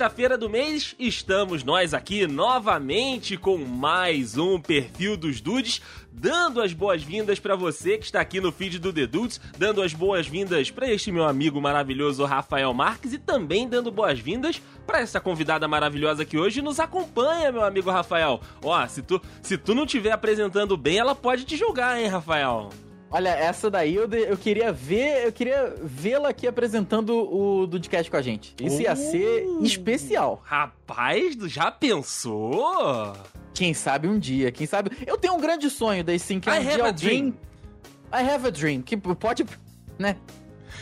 sexta-feira do mês, estamos nós aqui novamente com mais um perfil dos Dudes, dando as boas-vindas para você que está aqui no feed do The Dudes, dando as boas-vindas para este meu amigo maravilhoso Rafael Marques e também dando boas-vindas para essa convidada maravilhosa que hoje nos acompanha, meu amigo Rafael. Ó, se tu, se tu não estiver apresentando bem, ela pode te julgar, hein, Rafael? Olha, essa daí eu, de- eu queria ver, eu queria vê-la aqui apresentando o Dudcast com a gente. Isso ia ser Uh. especial. Rapaz, já pensou? Quem sabe um dia, quem sabe. Eu tenho um grande sonho daí sim, que é I um have dia a alguém. dream. I have a dream. Que pode. Né?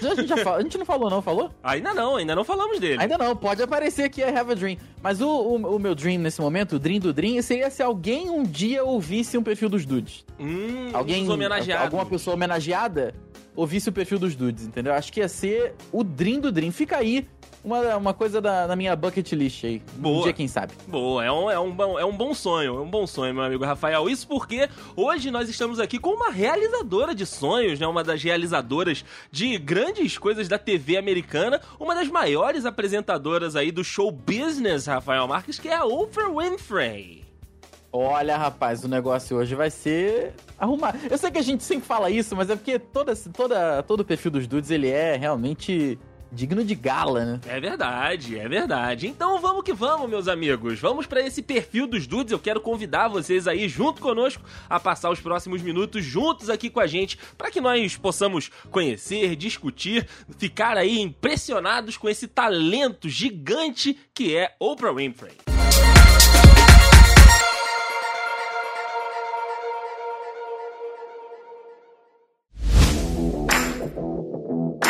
A gente, já a gente não falou, não, falou? Ainda não, ainda não falamos dele. Ainda não, pode aparecer aqui I have a dream. Mas o, o, o meu dream nesse momento, o dream do dream, seria se alguém um dia ouvisse um perfil dos dudes. Hum, Alguém. os homenageados. Alguma pessoa homenageada ouvisse o perfil dos dudes, entendeu? Acho que ia ser o dream do dream. Fica aí uma, uma coisa da, na minha bucket list aí. Boa. Um dia, quem sabe. Boa, é um, é, um bom, é um bom sonho, é um bom sonho, meu amigo Rafael. Isso porque hoje nós estamos aqui com uma realizadora de sonhos, né? Uma das realizadoras de grandes coisas da TV americana, uma das maiores apresentadoras aí do show business, Rafael Marques, que é a Oprah Winfrey. Olha, rapaz, o negócio hoje vai ser arrumar. Eu sei que a gente sempre fala isso, mas é porque toda, toda, todo o perfil dos dudes, ele é realmente digno de gala, né? É verdade, é verdade. Então vamos que vamos, meus amigos. Vamos para esse perfil dos dudes. Eu quero convidar vocês aí junto conosco a passar os próximos minutos juntos aqui com a gente, para que nós possamos conhecer, discutir, ficar aí impressionados com esse talento gigante que é Oprah Winfrey. Thank you.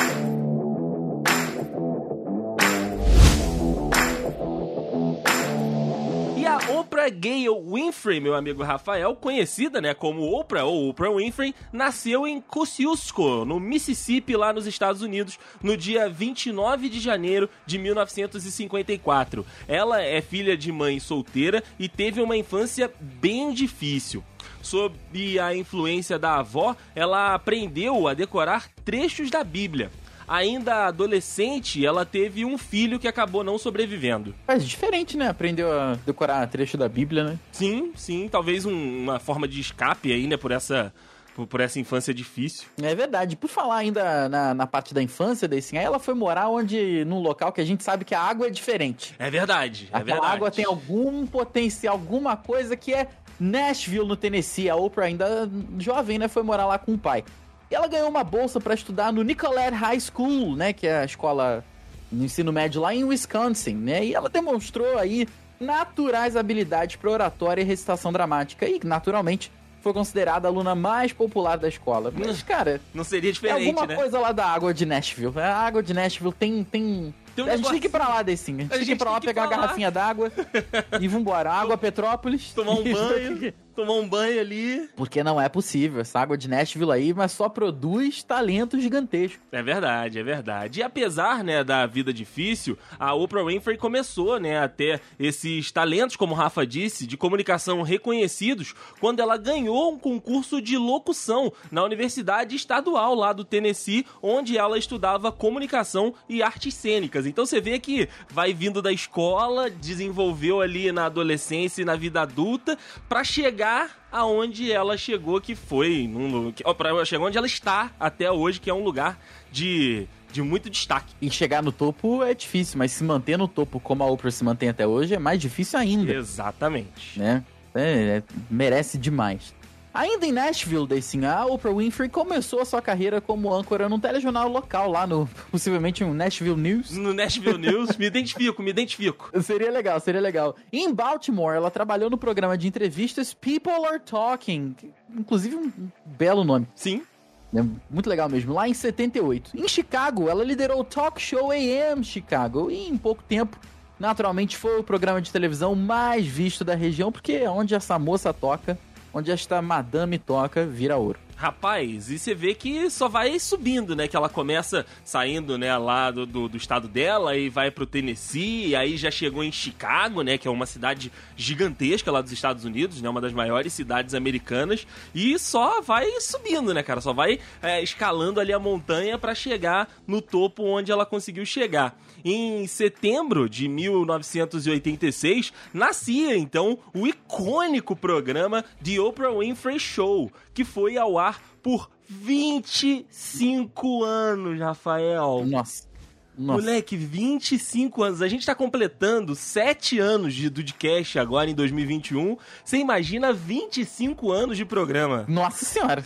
Oprah Gale Winfrey, meu amigo Rafael, conhecida né, como Oprah ou Oprah Winfrey, nasceu em Kosciuszko, no Mississippi, lá nos Estados Unidos, no dia 29 de janeiro de 1954. Ela é filha de mãe solteira e teve uma infância bem difícil. Sob a influência da avó, ela aprendeu a decorar trechos da Bíblia. Ainda adolescente, ela teve um filho que acabou não sobrevivendo. Mas diferente, né? Aprendeu a decorar trecho da Bíblia, né? Sim, sim, talvez um- uma forma de escape aí, né, por essa, por, essa infância difícil. É verdade. Por falar ainda na, na parte da infância aí ela foi morar onde, num local que a gente sabe que a água é diferente. É verdade, é Aquela verdade. água tem algum potencial, alguma coisa que é Nashville, no Tennessee. A Oprah ainda jovem, né, foi morar lá com o pai. E ela ganhou uma bolsa pra estudar no Nicollet High School, né, que é a escola no ensino médio lá em Wisconsin, né? E ela demonstrou aí naturais habilidades para oratória e recitação dramática e naturalmente foi considerada a aluna mais popular da escola. Mas, cara, Não seria é diferente, alguma né? coisa lá da água de Nashville. A água de Nashville tem. tem... Tem um a gente tem que ir pra lá, Decinho. A gente tem que ir pra lá pegar pra uma lá. garrafinha d'água e vambora. Água Petrópolis. Tomar um banho, tomar um banho ali. Porque não é possível. Essa água de Nashville aí, mas só produz talento gigantesco. É verdade, é verdade. E apesar, né, da vida difícil, a Oprah Winfrey começou, né, a ter esses talentos, como o Rafa disse, de comunicação reconhecidos, quando ela ganhou um concurso de locução na Universidade Estadual lá do Tennessee, onde ela estudava comunicação e artes cênicas. Então você vê que vai vindo da escola, desenvolveu ali na adolescência e na vida adulta, pra chegar aonde ela chegou, que foi num, que- pra chegar onde ela está até hoje, que é um lugar de, de muito destaque. E chegar no topo é difícil, mas se manter no topo como a Oprah se mantém até hoje é mais difícil ainda, Exatamente. né? É, é, merece demais. Ainda em Nashville, Deicin, a Oprah Winfrey começou a sua carreira como âncora num telejornal local lá no, possivelmente um Nashville News. No Nashville News, me identifico, me identifico. Seria legal, seria legal. Em Baltimore, ela trabalhou no programa de entrevistas People Are Talking, inclusive um belo nome. Sim, É muito legal mesmo. Lá em 78. Em Chicago, ela liderou o Talk Show AM Chicago. E em pouco tempo, naturalmente, foi o programa de televisão mais visto da região, porque é onde essa moça toca, onde esta madame toca, vira ouro. Rapaz, e você vê que só vai subindo, né? Que ela começa saindo, né, lá do, do, do, estado dela e vai pro Tennessee, e aí já chegou em Chicago, né? Que é uma cidade gigantesca lá dos Estados Unidos, né? Uma das maiores cidades americanas. E só vai subindo, né, cara? Só vai é, escalando ali a montanha para chegar no topo onde ela conseguiu chegar. Em setembro de 1986, nascia então o icônico programa The Oprah Winfrey Show, que foi ao ar por 25 anos, Rafael. Nossa. Nossa. Moleque, 25 anos. A gente tá completando 7 anos de Dudcast agora em 2021. Você imagina 25 anos de programa. Nossa senhora.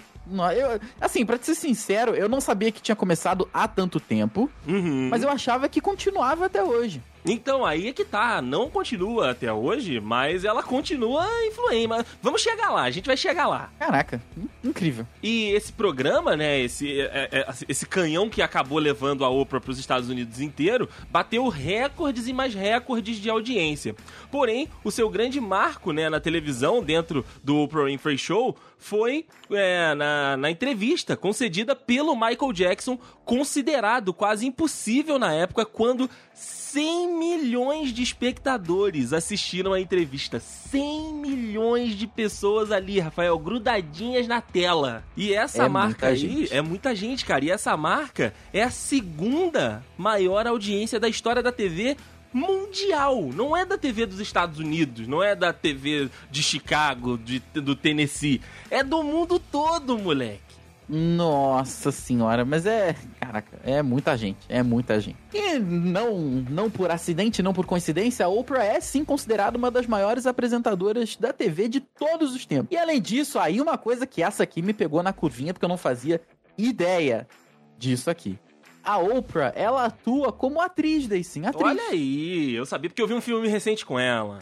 Eu, assim, pra ser sincero, eu não sabia que tinha começado há tanto tempo, uhum. mas eu achava que continuava até hoje. Então, aí é que tá. Não continua até hoje, mas ela continua influente. Mas vamos chegar lá, a gente vai chegar lá. Caraca, incrível. E esse programa, né, esse, é, é, é esse canhão que acabou levando a Oprah para os Estados Unidos inteiro, bateu recordes e mais recordes de audiência. Porém, o seu grande marco, né, na televisão, dentro do Oprah Winfrey Show, foi é, na, na entrevista concedida pelo Michael Jackson, considerado quase impossível na época, quando 100 milhões de espectadores assistiram a entrevista. 100 milhões de pessoas ali, Rafael, grudadinhas na tela. E essa é marca aí gente. é muita gente, cara. E essa marca é a segunda maior audiência da história da TV mundial. Não é da TV dos Estados Unidos, não é da TV de Chicago, de, do Tennessee. É do mundo todo, moleque. Nossa senhora, mas é. Caraca, é muita gente, é muita gente. E não, não por acidente, não por coincidência, a Oprah é sim considerada uma das maiores apresentadoras da TV de todos os tempos. E além disso, aí uma coisa que essa aqui me pegou na curvinha, porque eu não fazia ideia disso aqui. A Oprah, ela atua como atriz, daí sim, atriz. Olha aí, eu sabia porque eu vi um filme recente com ela.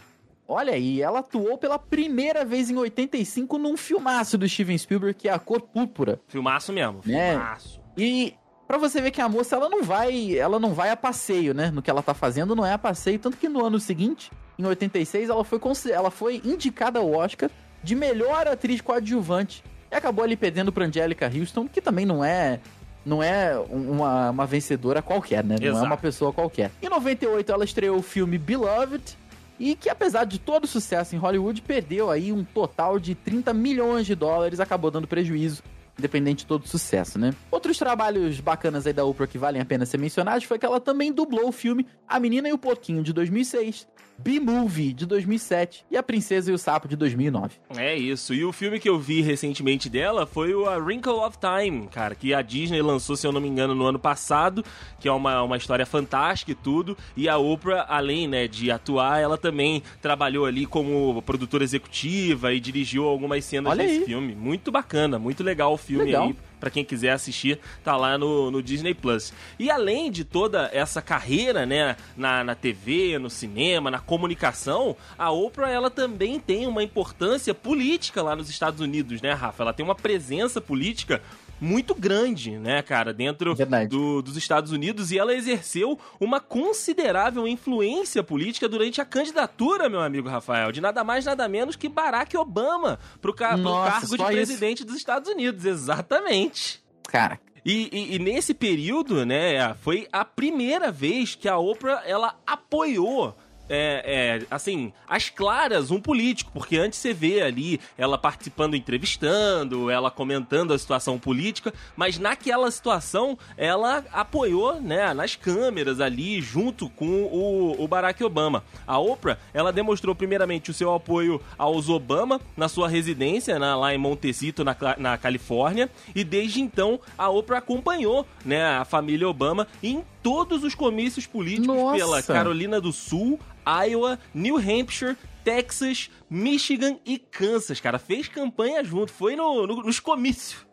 Olha aí, ela atuou pela primeira vez em 85 num filmaço do Steven Spielberg, que é A Cor Púrpura. Filmaço mesmo, né? filmaço. E para você ver que a moça, ela não vai, ela não vai a passeio, né? No que ela tá fazendo não é a passeio, tanto que no ano seguinte, em 86, ela foi ela foi indicada ao Oscar de melhor atriz coadjuvante e acabou ali perdendo para Angelica Houston, que também não é não é uma, uma vencedora qualquer, né? Não Exato. é uma pessoa qualquer. Em 98 ela estreou o filme Beloved, e que apesar de todo o sucesso em Hollywood, perdeu aí um total de 30 milhões de dólares, acabou dando prejuízo, independente de todo o sucesso, né? Outros trabalhos bacanas aí da Oprah que valem a pena ser mencionados foi que ela também dublou o filme A Menina e o Porquinho de 2006, B-Movie de 2007 e A Princesa e o Sapo de 2009. É isso. E o filme que eu vi recentemente dela foi o A Wrinkle of Time, cara, que a Disney lançou, se eu não me engano, no ano passado, que é uma, uma história fantástica e tudo. E a Oprah, além, né, de atuar, ela também trabalhou ali como produtora executiva e dirigiu algumas cenas Olha desse aí. filme. Muito bacana, muito legal o filme legal. aí para quem quiser assistir, tá lá no, no, Disney Plus. E além de toda essa carreira, né, na, na TV, no cinema, na comunicação, a Oprah ela também tem uma importância política lá nos Estados Unidos, né, Rafa? Ela tem uma presença política muito grande, né, cara, dentro do, dos Estados Unidos e ela exerceu uma considerável influência política durante a candidatura, meu amigo Rafael, de nada mais nada menos que Barack Obama pro, ca Nossa, pro cargo de presidente isso. dos Estados Unidos, exatamente. Cara, e, e, e, nesse período, né, foi a primeira vez que a Oprah ela apoiou é, é, assim, as claras, um político, porque antes você vê ali ela participando, entrevistando, ela comentando a situação política, mas naquela situação ela apoiou, né, nas câmeras ali, junto com o, o Barack Obama. A Oprah, ela demonstrou primeiramente o seu apoio aos Obama na sua residência, lá em Montecito, na, na Califórnia, e desde então a Oprah acompanhou, né, a família Obama em todos os comícios políticos Nossa. pela Carolina do Sul, Iowa, New Hampshire, Texas, Michigan e Kansas, cara. Fez campanha junto, foi no, no, nos comícios.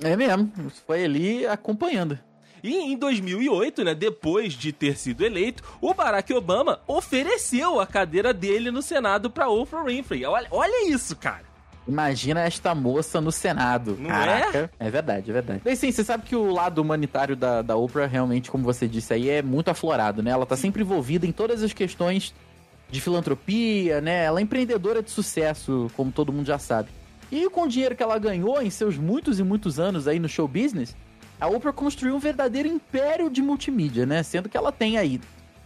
É mesmo, foi ali acompanhando. E em 2008, né, depois de ter sido eleito, o Barack Obama ofereceu a cadeira dele no Senado para Oprah Winfrey. Olha, olha isso, cara. Imagina esta moça no Senado. Não Caraca. é? É verdade, é verdade. Bem, sim, você sabe que o lado humanitário da, da Oprah, realmente, como você disse aí, é muito aflorado, né? Ela tá sempre envolvida em todas as questões de filantropia, né? Ela é empreendedora de sucesso, como todo mundo já sabe. E com o dinheiro que ela ganhou em seus muitos e muitos anos aí no show business, a Oprah construiu um verdadeiro império de multimídia, né? Sendo que ela tem aí.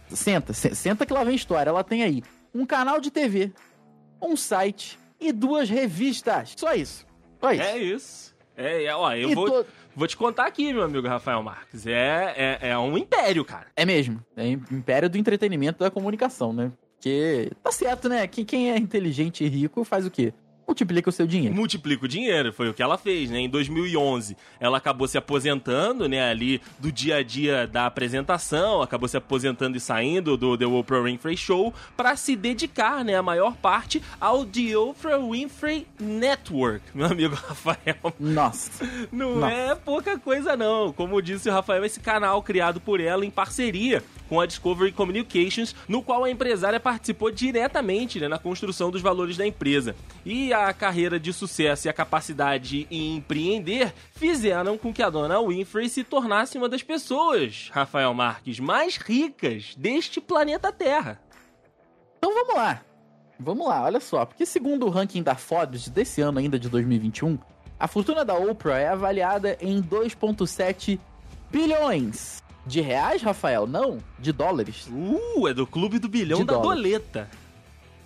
Senta, senta que lá vem história. Ela tem aí um canal de TV, um site e duas revistas. Só isso. Só isso. É isso. É, é ó, eu vou, to... vou te contar aqui, meu amigo Rafael Marques. É, é, é um império, cara. É mesmo. É império do entretenimento da comunicação, né? Porque tá certo, né? Quem, quem é inteligente e rico faz o quê? Multiplica o seu dinheiro. Multiplica o dinheiro, foi o que ela fez, né? Em 2011, ela acabou se aposentando, né, ali do dia a dia da apresentação, acabou se aposentando e saindo do The Oprah Winfrey Show para se dedicar, né, a maior parte ao The Oprah Winfrey Network, meu amigo Rafael. Nossa. Não Nossa. é pouca coisa não. Como disse o Rafael, esse canal criado por ela em parceria com a Discovery Communications, no qual a empresária participou diretamente né, na construção dos valores da empresa. E a carreira de sucesso e a capacidade em empreender fizeram com que a dona Winfrey se tornasse uma das pessoas, Rafael Marques, mais ricas deste planeta Terra. Então vamos lá. Vamos lá, olha só, porque segundo o ranking da Forbes desse ano ainda de 2021, a fortuna da Oprah é avaliada em 2.7 bilhões de reais, Rafael? Não, de dólares. Uh, é do clube do bilhão de da dólares. doleta.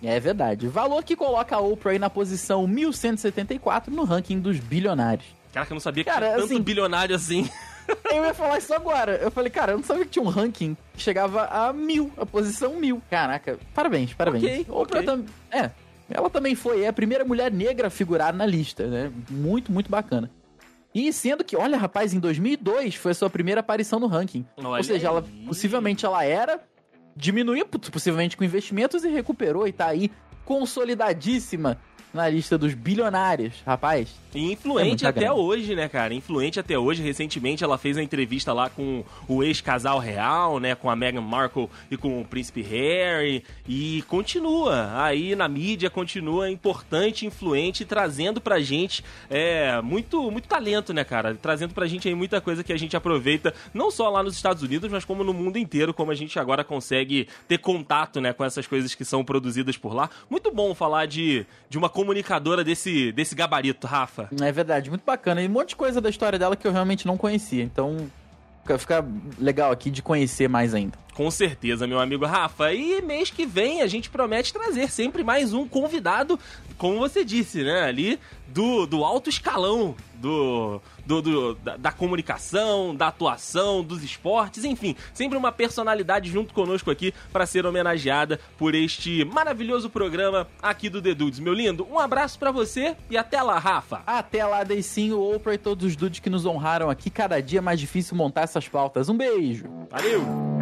É verdade. Valor que coloca a Oprah aí na posição 1174 no ranking dos bilionários. Cara, que eu não sabia que cara, tinha tanto assim, bilionário assim. Eu ia falar isso agora. Eu falei, cara, eu não sabia que tinha um ranking que chegava a mil, a posição mil. Caraca, parabéns, parabéns. Ok, Oprah okay. Tam... É, ela também foi é a primeira mulher negra a figurar na lista, né? Muito, muito bacana. E sendo que, olha, rapaz, em 2002 foi a sua primeira aparição no ranking. Olha Ou seja, ela possivelmente ela era, diminuiu possivelmente com investimentos e recuperou e tá aí consolidadíssima na lista dos bilionários, rapaz. E influente é até grande. hoje, né, cara? Influente até hoje. Recentemente ela fez uma entrevista lá com o ex-casal real, né? Com a Meghan Markle e com o príncipe Harry. E continua aí na mídia, continua importante, influente, trazendo pra gente é, muito, muito talento, né, cara? Trazendo pra gente aí muita coisa que a gente aproveita, não só lá nos Estados Unidos, mas como no mundo inteiro, como a gente agora consegue ter contato, né, com essas coisas que são produzidas por lá. Muito bom falar de, de uma comunicadora desse, desse gabarito, Rafa. É verdade, muito bacana. E um monte de coisa da história dela que eu realmente não conhecia. Então, fica legal aqui de conhecer mais ainda. Com certeza, meu amigo Rafa. E mês que vem a gente promete trazer sempre mais um convidado, como você disse, né? Ali do, do alto escalão do, do, do da, da, comunicação, da atuação, dos esportes, enfim, sempre uma personalidade junto conosco aqui para ser homenageada por este maravilhoso programa aqui do The Dudes. Meu lindo, um abraço para você e até lá, Rafa. Até lá, Deicinho, Oprah e todos os dudes que nos honraram aqui. Cada dia é mais difícil montar essas pautas. Um beijo. Valeu!